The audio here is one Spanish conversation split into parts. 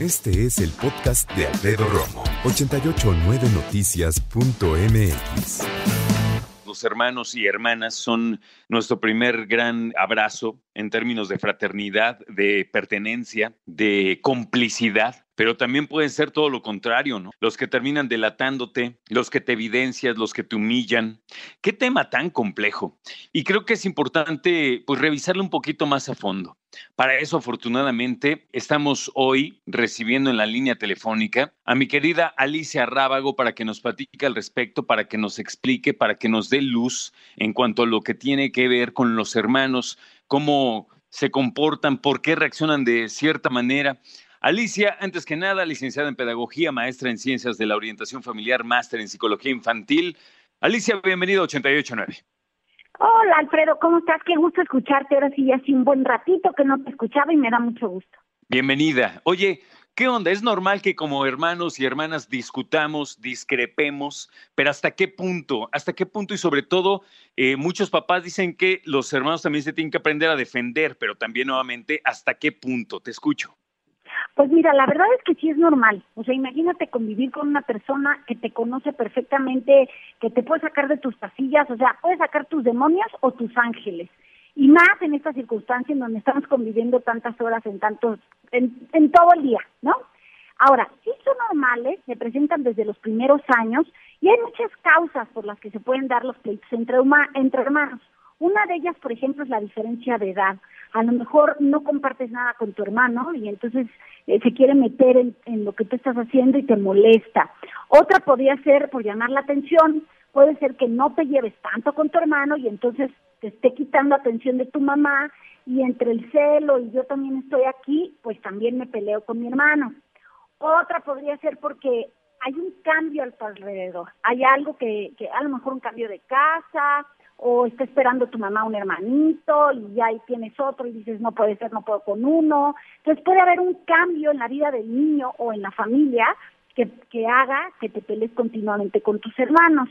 Este es el podcast de Alfredo Romo. 889noticias.mx Los hermanos y hermanas son nuestro primer gran abrazo en términos de fraternidad, de pertenencia, de complicidad pero también pueden ser todo lo contrario, ¿no? Los que terminan delatándote, los que te evidencias, los que te humillan. Qué tema tan complejo. Y creo que es importante pues revisarlo un poquito más a fondo. Para eso, afortunadamente, estamos hoy recibiendo en la línea telefónica a mi querida Alicia Rábago para que nos platique al respecto, para que nos explique, para que nos dé luz en cuanto a lo que tiene que ver con los hermanos, cómo se comportan, por qué reaccionan de cierta manera. Alicia, antes que nada, licenciada en Pedagogía, maestra en Ciencias de la Orientación Familiar, máster en Psicología Infantil. Alicia, bienvenido a 889. Hola Alfredo, ¿cómo estás? Qué gusto escucharte. Ahora sí, ya hace un buen ratito que no te escuchaba y me da mucho gusto. Bienvenida. Oye, ¿qué onda? Es normal que como hermanos y hermanas discutamos, discrepemos, pero ¿hasta qué punto? ¿Hasta qué punto? Y sobre todo, eh, muchos papás dicen que los hermanos también se tienen que aprender a defender, pero también nuevamente, ¿hasta qué punto? Te escucho. Pues mira, la verdad es que sí es normal. O sea, imagínate convivir con una persona que te conoce perfectamente, que te puede sacar de tus casillas, o sea, puede sacar tus demonios o tus ángeles. Y más en esta circunstancia en donde estamos conviviendo tantas horas en tantos, en, todo el día, ¿no? Ahora, sí son normales, se presentan desde los primeros años y hay muchas causas por las que se pueden dar los pleitos entre, entre hermanos. Una de ellas, por ejemplo, es la diferencia de edad. A lo mejor no compartes nada con tu hermano y entonces eh, se quiere meter en, lo que tú estás haciendo y te molesta. Otra podría ser por llamar la atención, puede ser que no te lleves tanto con tu hermano y entonces te esté quitando atención de tu mamá y entre el celo y yo también estoy aquí, pues también me peleo con mi hermano. Otra podría ser porque hay un cambio alrededor, hay algo que, que a lo mejor un cambio de casa, o está esperando tu mamá un hermanito y ya ahí tienes otro y dices no puede ser, no puedo con uno. Entonces puede haber un cambio en la vida del niño o en la familia que, que haga que te pelees continuamente con tus hermanos.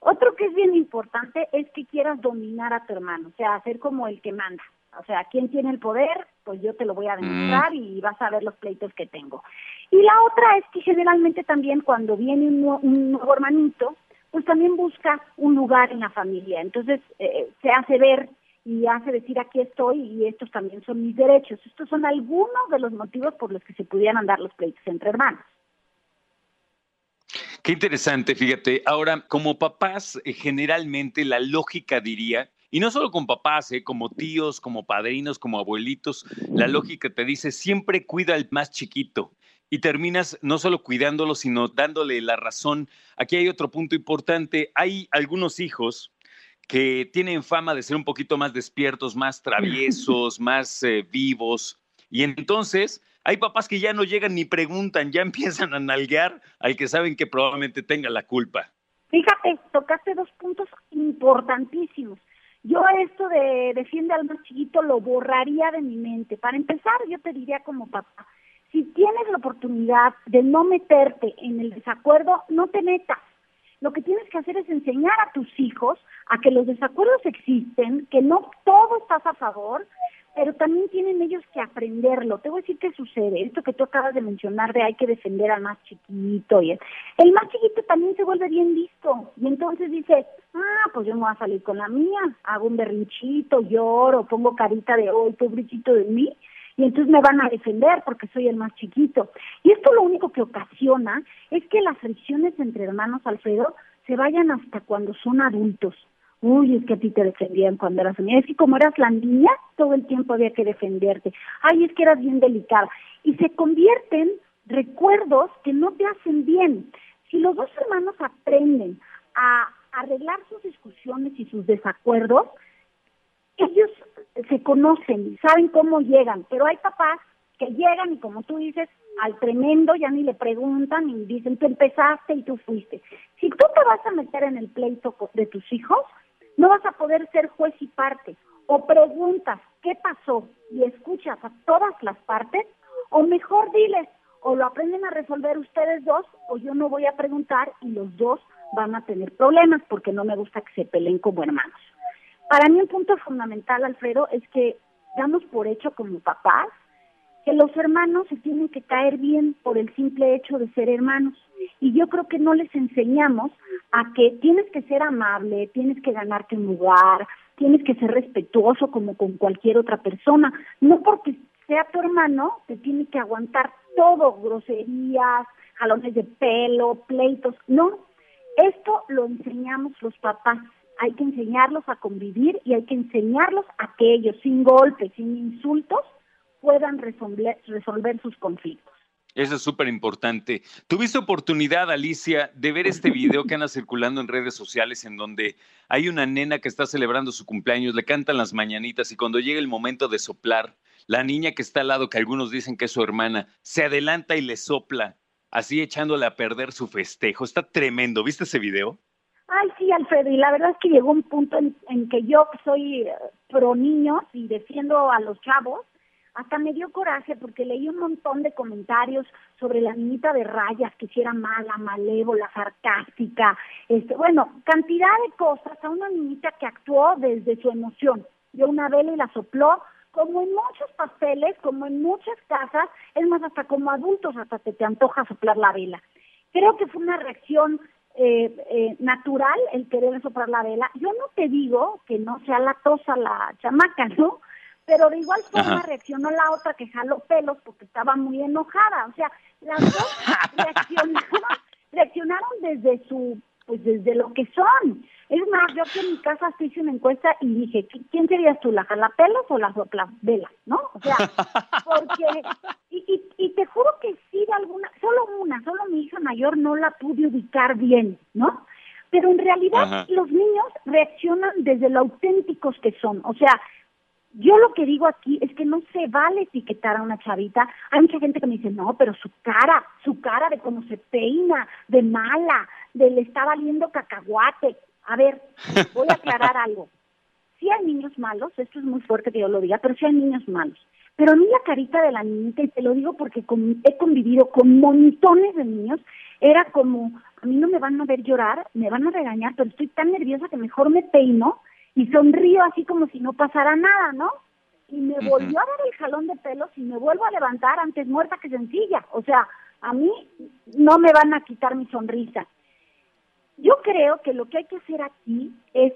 Otro que es bien importante es que quieras dominar a tu hermano, o sea, hacer como el que manda. O sea, ¿quién tiene el poder? Pues yo te lo voy a demostrar mm. y vas a ver los pleitos que tengo. Y la otra es que generalmente también cuando viene un, un nuevo hermanito, pues también busca un lugar en la familia. Entonces eh, se hace ver y hace decir aquí estoy y estos también son mis derechos. Estos son algunos de los motivos por los que se pudieran dar los pleitos entre hermanos. Qué interesante, fíjate. Ahora, como papás, eh, generalmente la lógica diría, y no solo con papás, eh, como tíos, como padrinos, como abuelitos, la lógica te dice, siempre cuida al más chiquito y terminas no solo cuidándolo, sino dándole la razón. Aquí hay otro punto importante. Hay algunos hijos que tienen fama de ser un poquito más despiertos, más traviesos, más eh, vivos. Y entonces hay papás que ya no llegan ni preguntan, ya empiezan a nalguear al que saben que probablemente tenga la culpa. Fíjate, tocaste dos puntos importantísimos. Yo esto de defiende al más chiquito lo borraría de mi mente. Para empezar, yo te diría como papá, si tienes la oportunidad de no meterte en el desacuerdo, no te metas. Lo que tienes que hacer es enseñar a tus hijos a que los desacuerdos existen, que no todo estás a favor, pero también tienen ellos que aprenderlo. Te voy a decir qué sucede. Esto que tú acabas de mencionar de hay que defender al más chiquito. Y el, más chiquito también se vuelve bien listo. Y entonces dice, ah, pues yo me voy a salir con la mía. Hago un berrinchito, lloro, pongo carita de, hoy, pobrecito de mí y entonces me van a defender porque soy el más chiquito. Y esto lo único que ocasiona es que las fricciones entre hermanos, Alfredo, se vayan hasta cuando son adultos. Uy, es que a ti te defendían cuando eras niña. Es que como eras la niña, todo el tiempo había que defenderte. Ay, es que eras bien delicada. Y se convierten recuerdos que no te hacen bien. Si los dos hermanos aprenden a arreglar sus discusiones y sus desacuerdos, se conocen, saben cómo llegan, pero hay papás que llegan y como tú dices, al tremendo ya ni le preguntan y dicen, tú empezaste y tú fuiste. Si tú te vas a meter en el pleito de tus hijos, no vas a poder ser juez y parte. O preguntas, ¿qué pasó? Y escuchas a todas las partes, o mejor diles, o lo aprenden a resolver ustedes dos, o yo no voy a preguntar y los dos van a tener problemas porque no me gusta que se peleen como hermanos. Para mí un punto fundamental, Alfredo, es que damos por hecho como papás que los hermanos se tienen que caer bien por el simple hecho de ser hermanos. Y yo creo que no les enseñamos a que tienes que ser amable, tienes que ganarte un lugar, tienes que ser respetuoso como con cualquier otra persona. No porque sea tu hermano, te tiene que aguantar todo, groserías, jalones de pelo, pleitos. No, esto lo enseñamos los papás. Hay que enseñarlos a convivir y hay que enseñarlos a que ellos, sin golpes, sin insultos, puedan resolver, sus conflictos. Eso es súper importante. ¿Tuviste oportunidad, Alicia, de ver este video que anda circulando en redes sociales en donde hay una nena que está celebrando su cumpleaños, le cantan las mañanitas y cuando llega el momento de soplar, la niña que está al lado, que algunos dicen que es su hermana, se adelanta y le sopla, así echándole a perder su festejo? Está tremendo. ¿Viste ese video? Ay, sí, Alfredo, y la verdad es que llegó un punto en, que yo soy eh, pro niños y defiendo a los chavos, hasta me dio coraje porque leí un montón de comentarios sobre la niñita de rayas, que si era mala, malévola, sarcástica, este, bueno, cantidad de cosas a una niñita que actuó desde su emoción. Dio una vela y la sopló, como en muchos pasteles, como en muchas casas, es más, hasta como adultos, hasta te, te antoja soplar la vela. Creo que fue una reacción eh, eh, natural el querer soplar la vela. Yo no te digo que no sea la tosa la chamaca, ¿no? pero de igual forma reaccionó la otra que jaló pelos porque estaba muy enojada. O sea, las dos reaccionaron, reaccionaron desde su, pues desde lo que son. Es más, yo aquí en mi casa hice una encuesta y dije, ¿quién serías tú, la jalapelos o la vela? ¿No? O sea, porque, y, y, y, te juro que sí de alguna, solo una, solo mi hija mayor no la pude ubicar bien, ¿no? Pero en realidad los niños reaccionan desde lo auténticos que son. O sea, yo lo que digo aquí es que no se vale etiquetar a una chavita. Hay mucha gente que me dice, no, pero su cara, su cara de cómo se peina, de mala, de le está valiendo cacahuate. A ver, voy a aclarar algo. Sí hay niños malos, esto es muy fuerte que yo lo diga, pero sí hay niños malos. Pero a mí la carita de la niñita, y te lo digo porque he convivido con montones de niños, era como, a mí no me van a ver llorar, me van a regañar, pero estoy tan nerviosa que mejor me peino y sonrío así como si no pasara nada, ¿no? Y me volvió a dar el jalón de pelos y me vuelvo a levantar antes muerta que sencilla. O sea, a mí no me van a quitar mi sonrisa. Yo creo que lo que hay que hacer aquí es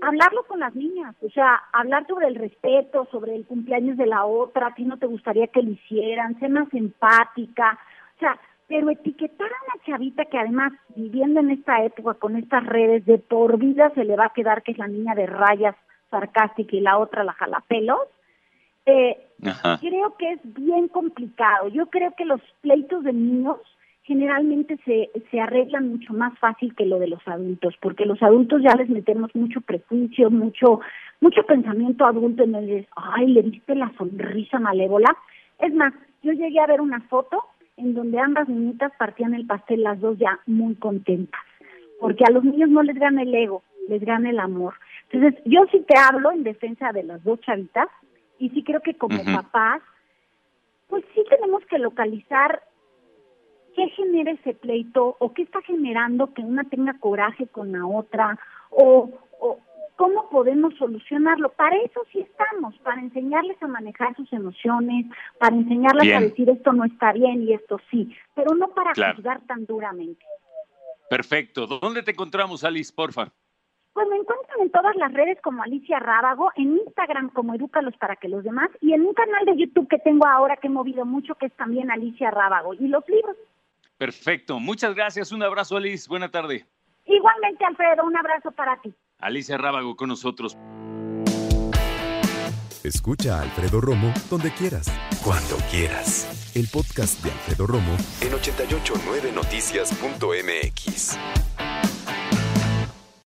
hablarlo con las niñas, o sea, hablar sobre el respeto, sobre el cumpleaños de la otra, ti no te gustaría que lo hicieran, ser más empática, o sea, pero etiquetar a una chavita que además viviendo en esta época con estas redes de por vida se le va a quedar que es la niña de rayas sarcástica y la otra la jalapelos, eh, creo que es bien complicado. Yo creo que los pleitos de niños generalmente se, se arreglan mucho más fácil que lo de los adultos, porque los adultos ya les metemos mucho prejuicio, mucho, mucho pensamiento adulto en el, ay, le viste la sonrisa malévola. Es más, yo llegué a ver una foto en donde ambas niñitas partían el pastel las dos ya muy contentas, porque a los niños no les gana el ego, les gana el amor. Entonces, yo sí te hablo en defensa de las dos chavitas y sí creo que como papás, pues sí tenemos que localizar qué genera ese pleito o qué está generando que una tenga coraje con la otra o, o, ¿Cómo podemos solucionarlo? Para eso sí estamos, para enseñarles a manejar sus emociones, para enseñarles a decir esto no está bien y esto sí, pero no para juzgar tan duramente. Perfecto. ¿Dónde te encontramos, Alice, porfa? Pues me encuentran en todas las redes como Alicia Rábago, en Instagram como Edúcalos para que los demás, y en un canal de YouTube que tengo ahora que he movido mucho, que es también Alicia Rábago, y los libros. Perfecto. Muchas gracias. Un abrazo, Alice. Buena tarde. Igualmente, Alfredo, un abrazo para ti. Alicia Rábago con nosotros. Escucha a Alfredo Romo donde quieras. Cuando quieras. El podcast de Alfredo Romo en 889noticias.mx.